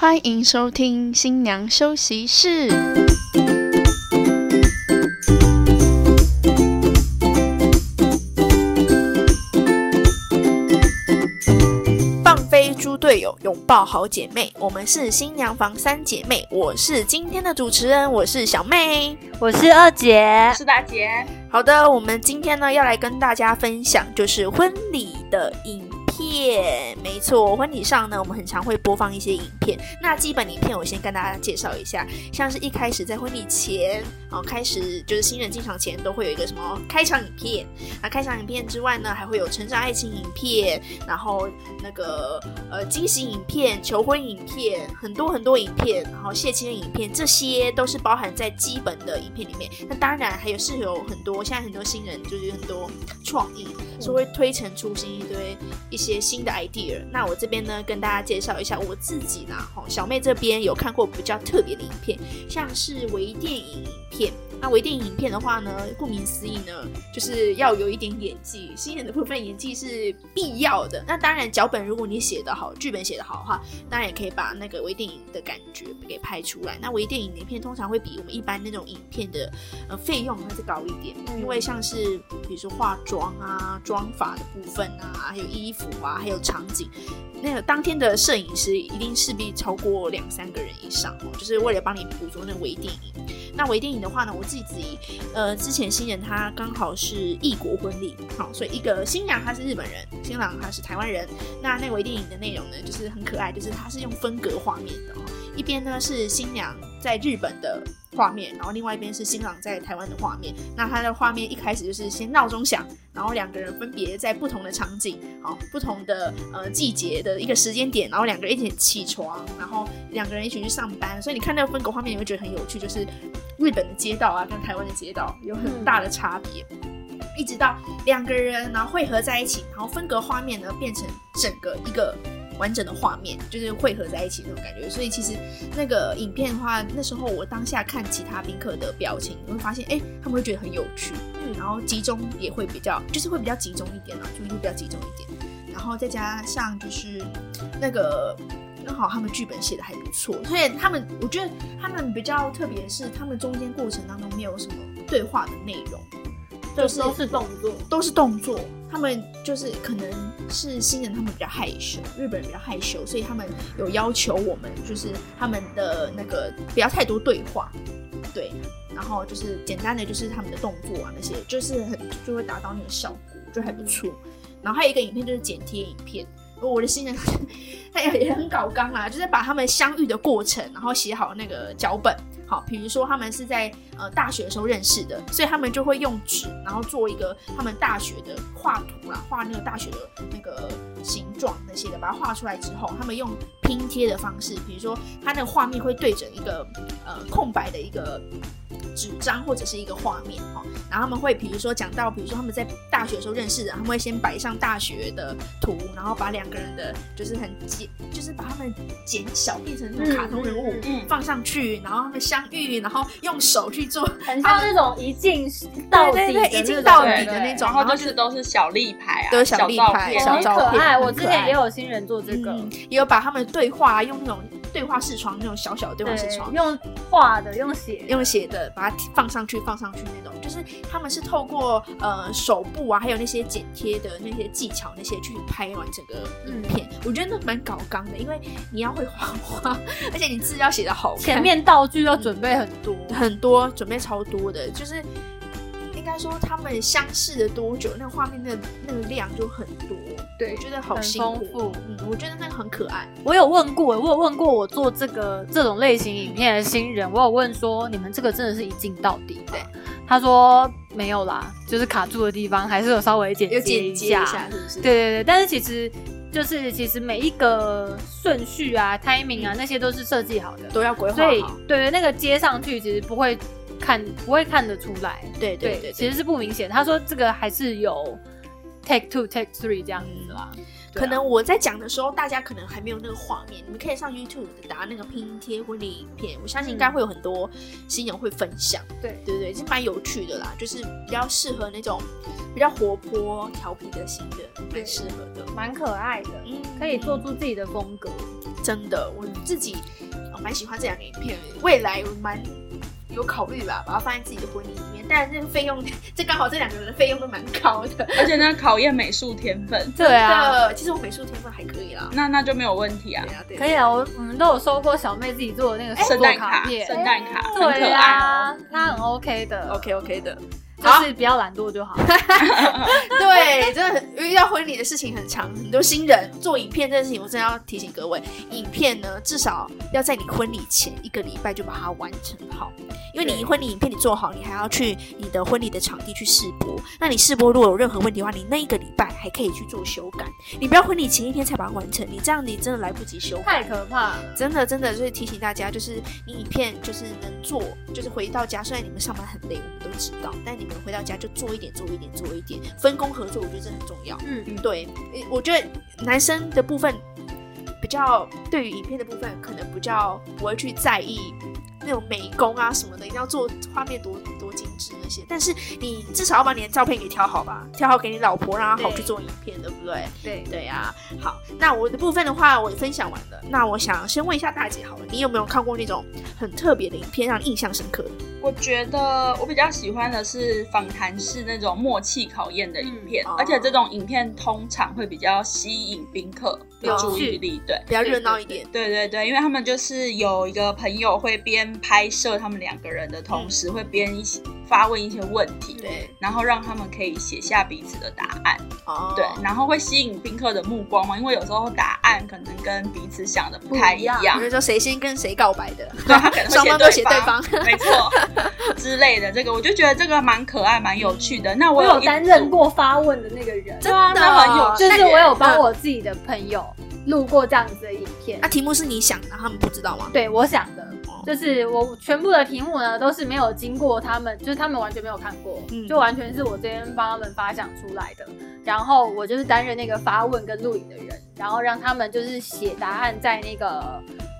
欢迎收听新娘休息室。放飞猪队友，拥抱好姐妹，我们是新娘房三姐妹。我是今天的主持人，我是小妹。我是二姐，是大姐，好的，我们今天呢要来跟大家分享，就是婚礼的影片。没错，婚礼上呢，我们很常会播放一些影片。那基本影片我先跟大家介绍一下，像是一开始在婚礼前，哦，开始就是新人进场前都会有一个什么开场影片。那开场影片之外呢，还会有成长爱情影片，然后那个呃惊喜影片、求婚影片，很多很多影片，然后谢亲的影片，这些都是包含在基本的影片里面。那当然还有是有很多，现在很多新人就是有很多创意，是会推陈出新一堆一些新的 idea。那我这边呢，跟大家介绍一下我自己呢，吼，小妹这边有看过比较特别的影片，像是微电影影片。那微电影影片的话呢，顾名思义呢，就是要有一点演技，新人的部分演技是必要的。那当然，脚本如果你写得好，剧本写得好的话，当然也可以把那个微电影的感觉给拍出来。那微电影影片通常会比我们一般那种影片的呃费用还是高一点，因为像是比如说化妆啊、妆发的部分啊，还有衣服啊，还有场景。那个当天的摄影师一定势必超过两三个人以上哦，就是为了帮你捕捉那个微电影。那微电影的话呢，我自己自己呃，之前新人他刚好是异国婚礼，好，所以一个新娘她是日本人，新郎他是台湾人。那那微电影的内容呢，就是很可爱，就是它是用分隔画面的，一边呢是新娘在日本的画面，然后另外一边是新郎在台湾的画面。那他的画面一开始就是先闹钟响，然后两个人分别在不同的场景，好，不同的呃季节的一个时间点，然后两个人一起起床，然后两个人一起去上班。所以你看那个分隔画面，你会觉得很有趣，就是日本的街道啊，跟台湾的街道有很大的差别。一直到两个人然后汇合在一起，然后分隔画面呢变成整个一个完整的画面，就是汇合在一起那种感觉。所以其实那个影片的话，那时候我当下看其他宾客的表情，你会发现，哎，他们会觉得很有趣，嗯，然后集中也会比较，就是会比较集中一点啊，注意力比较集中一点。然后再加上就是那个刚好他们剧本写的还不错，所以他们我觉得他们比较特别是，他们中间过程当中没有什么对话的内容。就是都是动作，都是动作。他们就是可能是新人，他们比较害羞，日本人比较害羞，所以他们有要求我们，就是他们的那个不要太多对话，对，然后就是简单的就是他们的动作啊那些，就是很就会达到那个效果，就还不错。然后还有一个影片就是剪贴影片，我的新人 他也也很搞纲啦，就是把他们相遇的过程，然后写好那个脚本。好，比如说他们是在呃大学的时候认识的，所以他们就会用纸，然后做一个他们大学的画图啦，画那个大学的那个形状那些的，把它画出来之后，他们用拼贴的方式，比如说他那个画面会对准一个呃空白的一个纸张或者是一个画面哈，然后他们会比如说讲到，比如说他们在大学的时候认识的，他们会先摆上大学的图，然后把两个人的就是很简，就是把他们减小变成那种卡通人物嗯放上去，然后他们相。遇，然后用手去做，很像那种一镜到底的一镜到底的那种，然后就是都是小立牌啊，都是小立牌，小照片。我之前也有新人做这个，也有把他们对话用那种对话视窗，那种小小的对话视窗，用画的，用写，用写的，把它放上去，放上去那种，就是他们是透过呃手部啊，还有那些剪贴的那些技巧那些去拍完整个影片。我觉得那蛮搞纲的，因为你要会画画，而且你字要写的好，前面道具要准备很多。很多，准备超多的，就是应该说他们相似了多久，那个画面的那个量就很多，对，我觉得好辛苦，嗯，我觉得那个很可爱。我有问过，我有问过我做这个这种类型影片的新人，我有问说，你们这个真的是一镜到底？对，他说没有啦，就是卡住的地方还是有稍微剪接一下，是不是？对对对，但是其实。就是其实每一个顺序啊、timing 啊，那些都是设计好的，都要规划好。所以，对对，那个接上去其实不会看，不会看得出来。对对对，其实是不明显。他说这个还是有 take two、take three 这样子啦。可能我在讲的时候，大家可能还没有那个画面。你们可以上 YouTube 打那个拼贴婚礼影片，我相信应该会有很多新人会分享。对对对，是蛮有趣的啦，就是比较适合那种比较活泼、调皮的新人，蛮适合的，蛮可爱的，嗯，可以做出自己的风格。真的，我自己呃蛮喜欢这两个影片，未来我蛮有考虑吧，把它放在自己的婚礼里面。但是这个费用，这刚好这两个人的费用都蛮高的。而且呢，考验美术天分，对啊，其实我美术天分还可以啦。那那就没有问题啊对。啊，对啊可以啊，我我们都有收过小妹自己做的那个手圣诞卡，片，圣诞卡很对可爱。啊，那很 OK 的 OK OK 的。就是不要懒惰就好。对，真的很遇到婚礼的事情很长，很多新人做影片这件事情，我真的要提醒各位，影片呢至少要在你婚礼前一个礼拜就把它完成好，因为你婚礼影片你做好，你还要去你的婚礼的场地去试播，那你试播如果有任何问题的话，你那一个礼拜还可以去做修改，你不要婚礼前一天才把它完成，你这样你真的来不及修改太。可怕了。真的真的，所以提醒大家，就是你影片就是能做，就是回到家，虽然你们上班很累，我们都知道，但你们回到家就做一点，做一点，做一点，分工合作，我觉得这很重要。嗯，对，我觉得男生的部分比较对于影片的部分，可能比较不会去在意那种美工啊什么的，一定要做画面多多精致那些。但是你至少要把你的照片给挑好吧，挑好给你老婆，让她好去做影片，对不对？对，对呀、好，那我的部分的话，我也分享完了。那我想先问一下大姐好了，你有没有看过那种很特别的影片，让你印象深刻的？我觉得我比较喜欢的是访谈式那种默契考验的影片，嗯哦而且这种影片通常会比较吸引宾客的注意力，对。比较热闹一点。对对对，因为他们就是有一个朋友会边拍摄他们两个人的同时，会边一起发问一些问题，对，然后让他们可以写下彼此的答案，哦。对，然后会吸引宾客的目光嘛，因为有时候答案可能跟彼此想的不太一样。样比，如说谁先跟谁告白的，对他可能会 双方都写对对方。没错。之类的，这个我就觉得这个蛮可爱、蛮有趣的。那我有担任，过发问的那个人，真的那很有趣耶，就是我有帮我自己的朋友录过这样子的影片。那。题目是你想的，他们不知道吗？对，我想的。哦就是我全部的题目呢都是没有经过他们，就是他们完全没有看过，嗯就完全是我这边帮他们发想出来的。然后我就是担任那个发问跟录影的人，然后让他们就是写答案在那个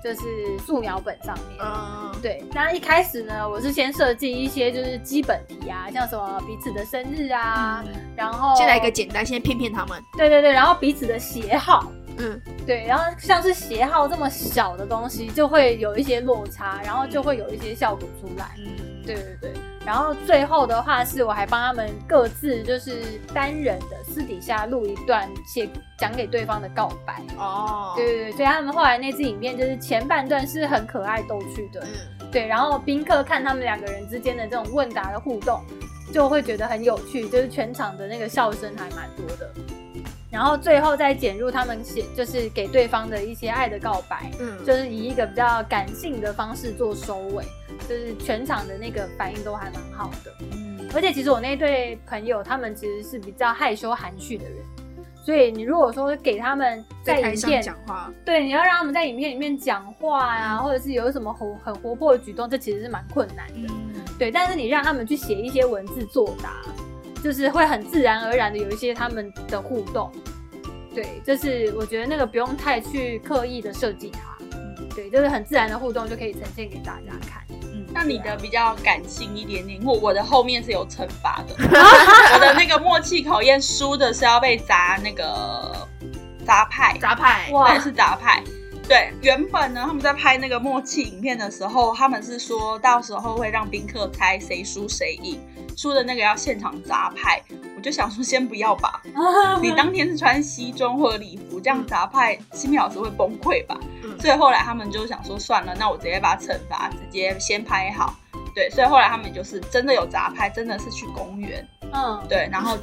就是素描本上面。嗯，对，那一开始呢，我是先设计一些就是基本题啊，像什么彼此的生日啊，然后先来一个简单，先骗骗他们。对对对，然后彼此的喜好，嗯，对，然后像是鞋号这么小的东西，就会有一些落差，然后就会有一些效果出来。嗯，对对对，然后最后的话是我还帮他们各自就是单人的私底下录一段写讲给对方的告白。哦，对对对，所以他们后来那支影片就是前半段是很可爱逗趣的，嗯，对，然后宾客看他们两个人之间的这种问答的互动，就会觉得很有趣，就是全场的那个笑声还蛮多的。然后最后再剪入他们写，就是给对方的一些爱的告白，嗯，就是以一个比较感性的方式做收尾，就是全场的那个反应都还蛮好的。嗯。而且其实我那对朋友，他们其实是比较害羞含蓄的人，所以你如果说给他们在影片讲话，对，你要让他们在影片里面讲话啊，或者是有什么活很活泼的举动，这其实是蛮困难的。嗯，对，但是你让他们去写一些文字作答，就是会很自然而然的有一些他们的互动。对，就是我觉得那个不用太去刻意的设计它，对，就是很自然的互动就可以呈现给大家看。嗯那你的比较感性一点点，我我的后面是有惩罚的，我的那个默契考验输的是要被砸那个砸派，杂派，哇对，是砸派。对，原本呢，他们在拍那个默契影片的时候，他们是说到时候会让宾客猜谁输谁赢，输的那个要现场砸派。我就想说，先不要吧，你当天是穿西装或者礼服，这样砸派，新米老师会崩溃吧？嗯所以后来他们就想说，算了，那我直接把惩罚直接先拍好。对，所以后来他们就是真的有砸拍，真的是去公园，嗯，对，然后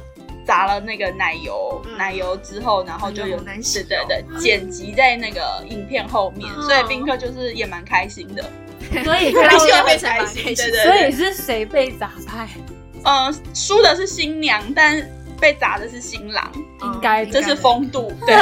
砸了那个奶油，嗯。奶油之后，然后就有对哦。对对剪辑在那个影片后面，嗯。所以宾客就是也蛮开心的。所以开心的最后变成蛮开心，对对所以是谁被砸拍？嗯、输的是新娘，但被砸的是新郎，应该这是风度，对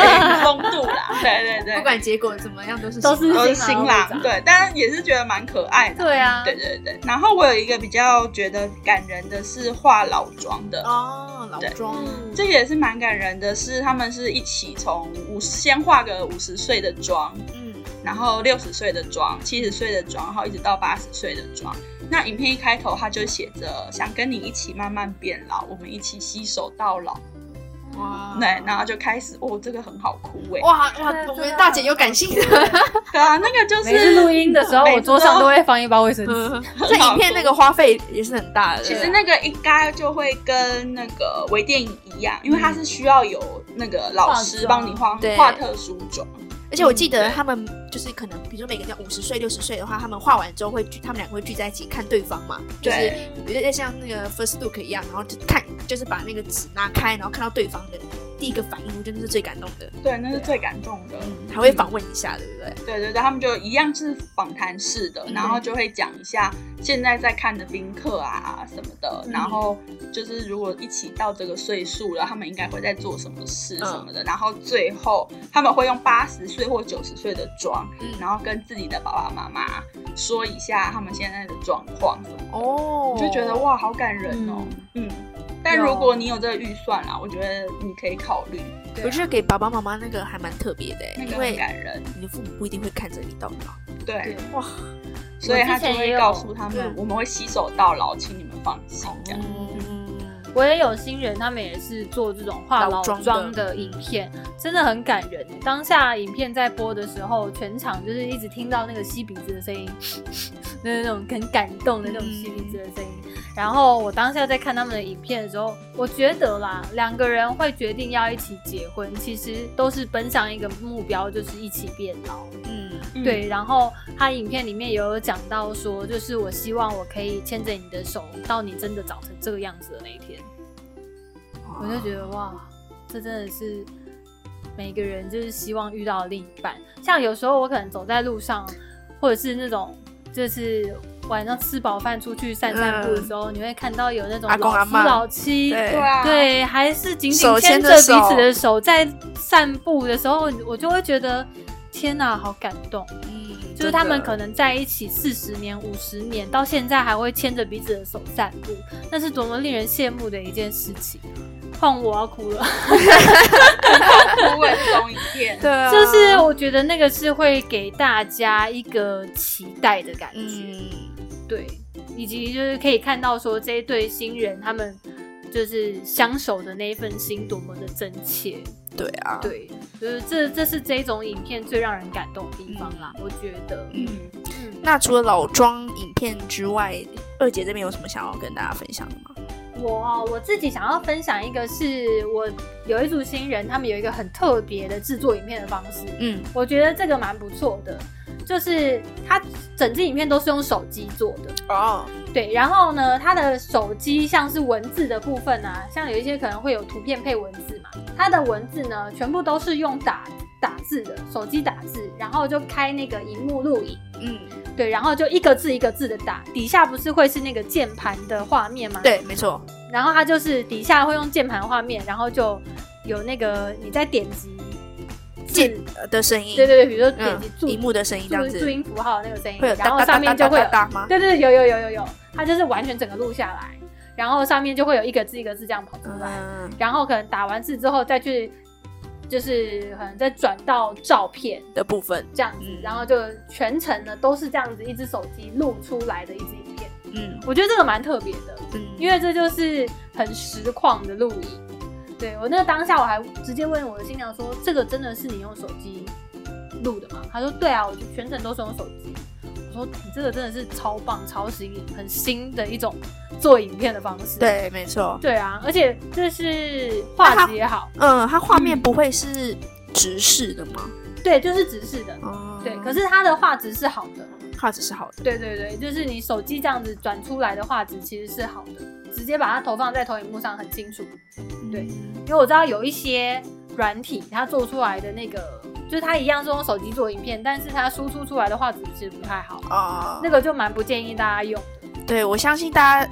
风度啦，对对对，不管结果怎么样都是都是都是新新郎，对，但是也是觉得蛮可爱的。对啊，对对对，然后我有一个比较觉得感人的是化老妆的，哦，老对庄，这个也是蛮感人的是，他们是一起从五先化个五十岁的妆，嗯然后六十岁的妆，七十岁的妆，然后一直到八十岁的妆。那影片一开头他就写着“想跟你一起慢慢变老，我们一起携手到老”。哇对，然后就开始哦，这个很好哭哎，哇哇，我们大姐有感性的。对啊，那个就每次是录音的时候，我桌上都会放一包卫生纸。嗯 这影片那个花费也是很大的。其实那个应该就会跟那个微电影一样，因为它是需要有那个老师帮你画对画特殊妆。而且我记得他们就是可能，比如说每个人五十岁、六十岁的话，他们画完之后会聚，他们两个会聚在一起看对方嘛，就是对。有点像那个 first look 一样，然后就看，就是把那个纸拿开，然后看到对方的第一个反应，我觉得那是最感动的。对，那是最感动的。嗯，还会访问一下，对不对？对对对，他们就一样是访谈式的，然后就会讲一下现在在看的宾客啊什么的，然后就是如果一起到这个岁数了，他们应该会在做什么事什么的，然后最后他们会用八十岁或九十岁的妆，嗯。然后跟自己的爸爸妈妈说一下他们现在的状况什么的，哦。我就觉得哇，好感人哦，嗯。但如果你有这个预算啦，我觉得你可以考虑，我觉得给爸爸妈妈那个还蛮特别的，那个很因为感人，你的父母不一定会看着你到老。对，哇，所以他就会告诉他们嗯，我们会携手到老，请你们放心。这样，嗯，我也有新人，他们也是做这种化老老妆的妆的影片，真的很感人。当下影片在播的时候，全场就是一直听到那个吸鼻子的声音，那 那种很感动的那种吸鼻子的声音。然后我当下在看他们的影片的时候，我觉得啦，两个人会决定要一起结婚，其实都是奔向一个目标，就是一起变老。嗯，嗯对，，然后他影片里面也有讲到说，就是我希望我可以牵着你的手，到你真的长成这个样子的那一天。我就觉得哇，这真的是每个人就是希望遇到另一半。像有时候我可能走在路上，或者是那种就是晚上吃饱饭出去散散步的时候，你会看到有那种老夫老妻，对。对啊，对，还是紧紧手牵牵着着彼此的手在散步的时候，我就会觉得天哪，好感动。嗯就是他们可能在一起四十年、五十年，到现在还会牵着彼此的手散步，那是多么令人羡慕的一件事情。换我要哭了，哭为这种影片，对啊，就是我觉得那个是会给大家一个期待的感觉，嗯，对，以及就是可以看到说这一对新人他们就是相守的那一份心多么的真切，对啊，对，就是这这是这种影片最让人感动的地方啦，我觉得，嗯。嗯，那除了老庄影片之外，二姐这边有什么想要跟大家分享的吗？我我自己想要分享一个是我有一组新人，他们有一个很特别的制作影片的方式，嗯我觉得这个蛮不错的，就是他整支影片都是用手机做的，哦，对，然后呢，它的手机像是文字的部分啊，像有一些可能会有图片配文字嘛，它的文字呢全部都是用打打字的，手机打字，然后就开那个荧幕录影。嗯，对，然后就一个字一个字的打，底下不是会是那个键盘的画面吗？对，没错，然后它就是底下会用键盘画面，然后就有那个你在点击字键的声音，对对对，比如说点嗯击，注、荧幕的声音这样子。注，音符号那个声音会有，然后上面就会有？对对对，有有有有有，它就是完全整个录下来，然后上面就会有一个字一个字这样跑出来，嗯，然后可能打完字之后再去，就是可能再转到照片的部分，这样子，嗯。然后就全程呢都是这样子一只手机录出来的一支影片，嗯。我觉得这个蛮特别的，嗯，因为这就是很实况的录影。对我那个当下我还直接问我的新娘说：“这个真的是你用手机录的吗？”她说：“对啊，我就全程都是用手机。”我说：“你这个真的是超棒、超新颖、很新的一种做影片的方式。”对，没错，对啊，而且这是画质也好，嗯，它画面不会是直视的吗？对，就是直视的。哦，对，可是它的画质是好的。画质是好的，对对对，就是你手机这样子转出来的画质其实是好的，直接把它投放在投影幕上很清楚。对因为我知道有一些软体，它做出来的那个，就是它一样是用手机做影片，但是它输出出来的画质其实不太好，啊，那个就蛮不建议大家用的。对我相信大家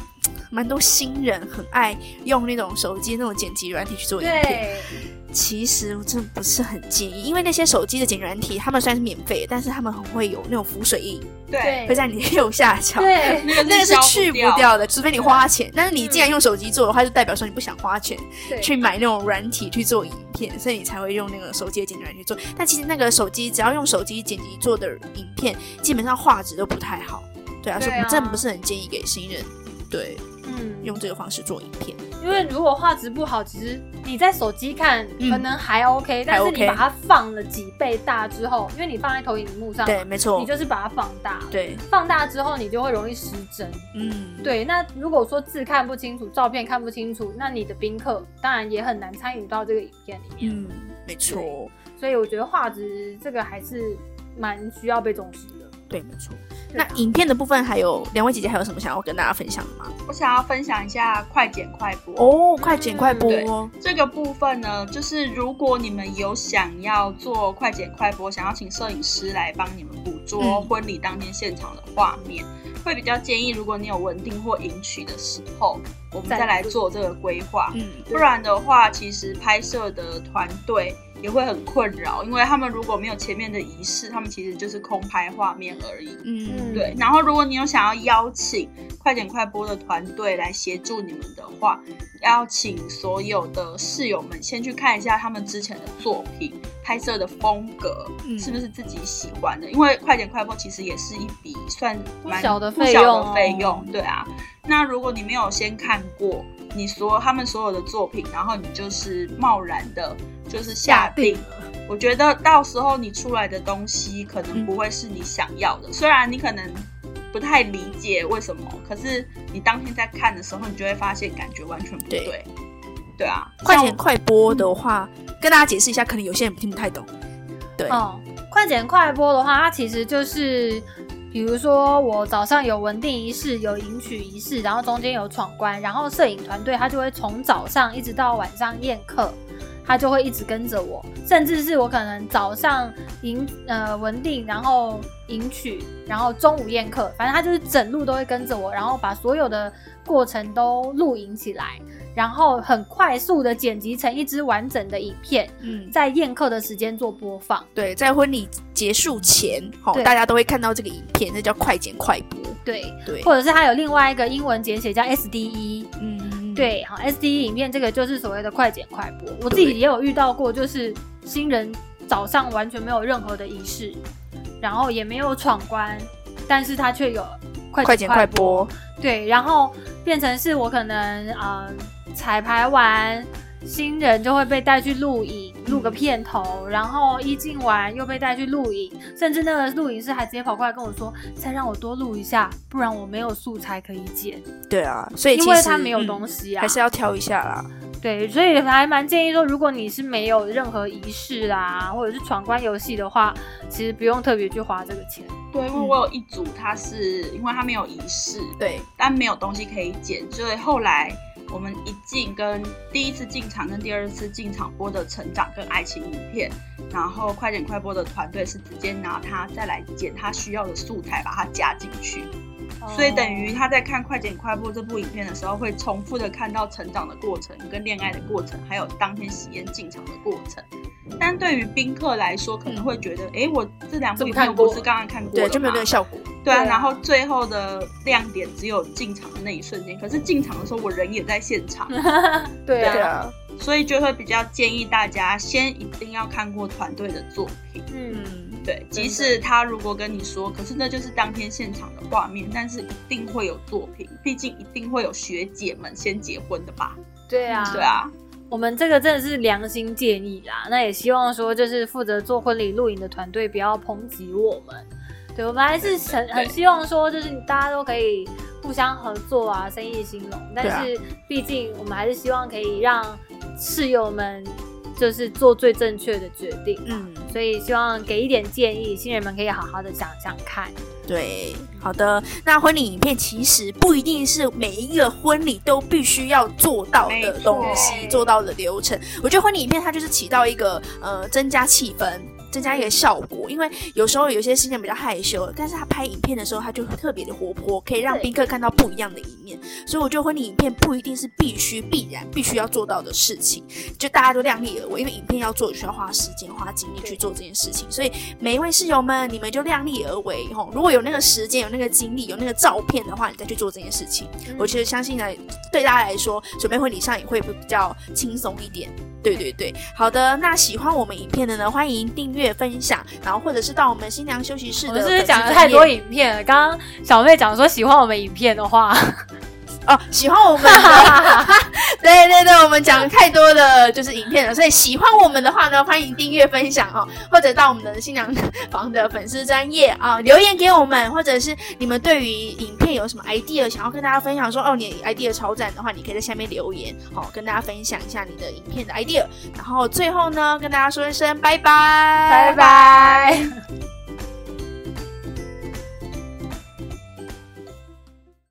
蛮多新人很爱用那种手机那种剪辑软体去做影片。其实我真的不是很建议，因为那些手机的剪辑软体，他们虽然是免费，但是他们很会有那种浮水印，对，会在你的右下角。对，那个是去不掉的，除非你花钱。但是你既然用手机做的话，就代表说你不想花钱去买那种软体去做影片，所以你才会用那个手机的剪辑软体去做。但其实那个手机只要用手机剪辑做的影片，基本上画质都不太好。对啊，所以我真的不是很建议给新人对，嗯，用这个方式做影片。因为如果画质不好，其实你在手机看嗯可能还 OK，、但是你把它放了几倍大之后，因为你放在投影幕上，对，没错你，就是把它放大。对，放大之后，你就会容易失真。嗯，对，那如果说字看不清楚，照片看不清楚，那你的宾客当然也很难参与到这个影片里面。嗯，没错，所以我觉得画质这个还是蛮需要被重视的。对，没错。那影片的部分，还有两位姐姐还有什么想要跟大家分享的吗？我想要分享一下快剪快播。哦，快剪快播这个部分呢，就是如果你们有想要做快剪快播，想要请摄影师来帮你们捕捉嗯婚礼当天现场的画面，会比较建议，如果你有稳定或迎娶的时候，我们再来做这个规划。嗯，不然的话，其实拍摄的团队也会很困扰，因为他们如果没有前面的仪式，他们其实就是空拍画面而已。嗯，对，然后如果你有想要邀请快剪快播的团队来协助你们的话，邀请所有的室友们先去看一下他们之前的作品，拍摄的风格、嗯是不是自己喜欢的？因为快剪快播其实也是一笔算蛮不小的费用，对啊。那如果你没有先看过你所他们所有的作品，然后你就是贸然的，就是下定了。我觉得到时候你出来的东西可能不会是你想要的，虽然你可能不太理解为什么，可是你当天在看的时候，你就会发现感觉完全不对。对对啊，快剪快播的话，跟大家解释一下，可能有些人听不太懂。对，哦，快剪快播的话，它其实就是，比如说我早上有文定仪式，有迎娶仪式，然后中间有闯关，然后摄影团队他就会从早上一直到晚上宴客，他就会一直跟着我，甚至是我可能早上迎呃文定，然后迎娶，然后中午宴客，反正他就是整路都会跟着我，然后把所有的过程都录影起来。然后很快速的剪辑成一支完整的影片，嗯，在宴客的时间做播放。对，在婚礼结束前，好，对大家都会看到这个影片，那叫快剪快播。对，对，或者是它有另外一个英文简写叫 SDE。嗯，对，好，SDE 影片这个就是所谓的快剪快播。我自己也有遇到过，就是新人早上完全没有任何的仪式，然后也没有闯关，但是他却有快快剪快播。播。对，然后变成是我可能呃彩排完，新人就会被带去录影，录个片头，然后一进完又被带去录影，甚至那个录影师还直接跑过来跟我说，再让我多录一下，不然我没有素材可以剪，对啊，所以因其实为他没有嗯东西啊，还是要挑一下啦。对，所以还蛮建议说，如果你是没有任何仪式啦，或者是闯关游戏的话，其实不用特别去花这个钱。对，因为我有一组，他是因为他没有仪式，对，但没有东西可以剪，所以后来我们一进跟第一次进场跟第二次进场播的成长跟爱情影片，然后快点快播的团队是直接拿它再来剪它需要的素材，把它加进去。所以等于他在看《快剪快播》这部影片的时候，会重复的看到成长的过程、跟恋爱的过程，还有当天喜宴进场的过程。但对于宾客来说，可能会觉得，哎、我这两部影片我不是刚刚看过对，了就没有那个效果。对啊，对啊。然后最后的亮点只有进场的那一瞬间，可是进场的时候我人也在现场，对啊，对啊，所以就会比较建议大家先一定要看过团队的作品。嗯，嗯，对，即使他如果跟你说，可是那就是当天现场的画面，但是一定会有作品，毕竟一定会有学姐们先结婚的吧？对啊，对啊，我们这个真的是良心建议啦，那也希望说，就是负责做婚礼录影的团队不要抨击我们。对，我们还是很很希望说，就是大家都可以互相合作啊，生意兴隆。但是毕竟我们还是希望可以让室友们就是做最正确的决定。嗯，所以希望给一点建议，新人们可以好好的想想看。对，好的。那婚礼影片其实不一定是每一个婚礼都必须要做到的东西，做到的流程。我觉得婚礼影片它就是起到一个呃增加气氛。增加一个效果，因为有时候有些新人比较害羞，但是他拍影片的时候，他就特别的活泼，可以让宾客看到不一样的一面。所以我觉得婚礼影片不一定是必须、必然、必须要做到的事情，就大家都量力而为，因为影片要做，需要花时间、花精力去做这件事情。所以每一位室友们，你们就量力而为吼。如果有那个时间、有那个精力、有那个照片的话，你再去做这件事情。我觉得相信呢，对大家来说，准备婚礼上也会比较轻松一点。对对对，好的。那喜欢我们影片的呢，欢迎订阅、分享，然后或者是到我们新娘休息室我的我是不是讲了太多影片了？刚刚小妹讲说喜欢我们影片的话，哦，喜欢我们的，对对对，我们讲太多的就是影片了，所以喜欢我们的话呢，欢迎订阅分享哦，或者到我们的新娘房的粉丝专业啊留言给我们，或者是你们对于影片有什么 idea 想要跟大家分享，说哦你 idea 超赞的话，你可以在下面留言，好跟大家分享一下你的影片的 idea，然后最后呢跟大家说一声拜拜，拜拜。